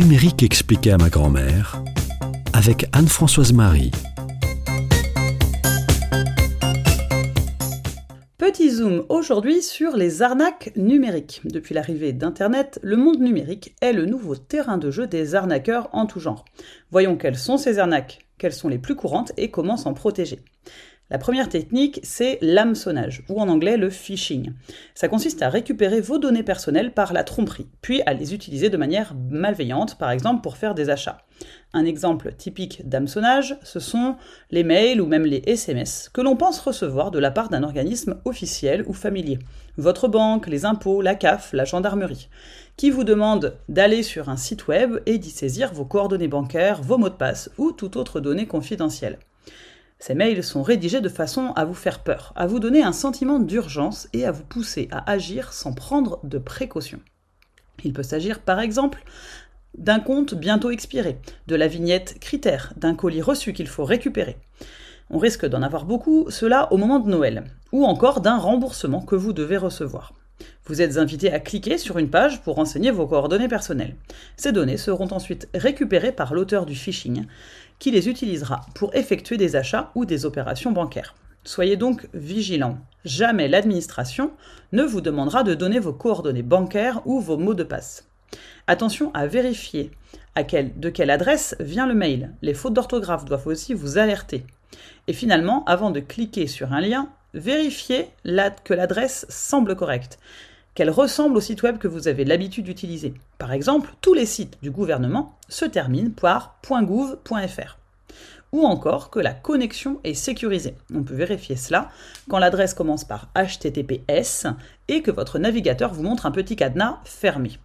numérique expliqué à ma grand-mère avec Anne-Françoise Marie. Petit zoom aujourd'hui sur les arnaques numériques. Depuis l'arrivée d'Internet, le monde numérique est le nouveau terrain de jeu des arnaqueurs en tout genre. Voyons quelles sont ces arnaques, quelles sont les plus courantes et comment s'en protéger. La première technique, c'est l'hameçonnage, ou en anglais le phishing. Ça consiste à récupérer vos données personnelles par la tromperie, puis à les utiliser de manière malveillante, par exemple pour faire des achats. Un exemple typique d'hameçonnage, ce sont les mails ou même les SMS que l'on pense recevoir de la part d'un organisme officiel ou familier. Votre banque, les impôts, la CAF, la gendarmerie, qui vous demande d'aller sur un site web et d'y saisir vos coordonnées bancaires, vos mots de passe ou toute autre donnée confidentielle. Ces mails sont rédigés de façon à vous faire peur, à vous donner un sentiment d'urgence et à vous pousser à agir sans prendre de précautions. Il peut s'agir par exemple d'un compte bientôt expiré, de la vignette critère, d'un colis reçu qu'il faut récupérer. On risque d'en avoir beaucoup, cela au moment de Noël, ou encore d'un remboursement que vous devez recevoir. Vous êtes invité à cliquer sur une page pour renseigner vos coordonnées personnelles. Ces données seront ensuite récupérées par l'auteur du phishing, qui les utilisera pour effectuer des achats ou des opérations bancaires. Soyez donc vigilants. Jamais l'administration ne vous demandera de donner vos coordonnées bancaires ou vos mots de passe. Attention à vérifier à de quelle adresse vient le mail. Les fautes d'orthographe doivent aussi vous alerter. Et finalement, avant de cliquer sur un lien, vérifiez que l'adresse semble correcte, qu'elle ressemble au site web que vous avez l'habitude d'utiliser. Par exemple, tous les sites du gouvernement se terminent par .gouv.fr. Ou encore que la connexion est sécurisée. On peut vérifier cela quand l'adresse commence par HTTPS et que votre navigateur vous montre un petit cadenas fermé.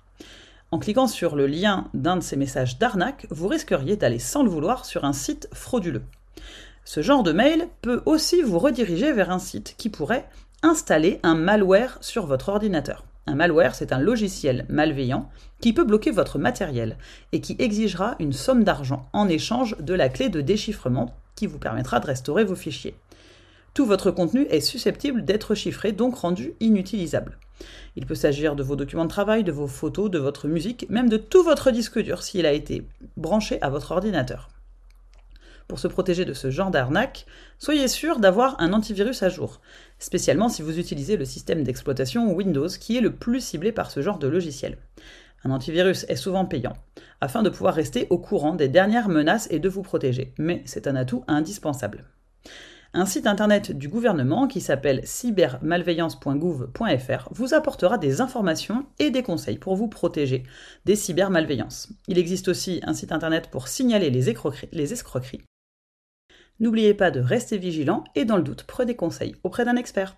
En cliquant sur le lien d'un de ces messages d'arnaque, vous risqueriez d'aller sans le vouloir sur un site frauduleux. Ce genre de mail peut aussi vous rediriger vers un site qui pourrait installer un malware sur votre ordinateur. Un malware, c'est un logiciel malveillant qui peut bloquer votre matériel et qui exigera une somme d'argent en échange de la clé de déchiffrement qui vous permettra de restaurer vos fichiers. Tout votre contenu est susceptible d'être chiffré, donc rendu inutilisable. Il peut s'agir de vos documents de travail, de vos photos, de votre musique, même de tout votre disque dur s'il a été branché à votre ordinateur. Pour se protéger de ce genre d'arnaque, soyez sûr d'avoir un antivirus à jour, spécialement si vous utilisez le système d'exploitation Windows qui est le plus ciblé par ce genre de logiciel. Un antivirus est souvent payant, afin de pouvoir rester au courant des dernières menaces et de vous protéger, mais c'est un atout indispensable. Un site internet du gouvernement qui s'appelle cybermalveillance.gouv.fr vous apportera des informations et des conseils pour vous protéger des cybermalveillances. Il existe aussi un site internet pour signaler les escroqueries N'oubliez pas de rester vigilant et dans le doute, prenez conseil auprès d'un expert.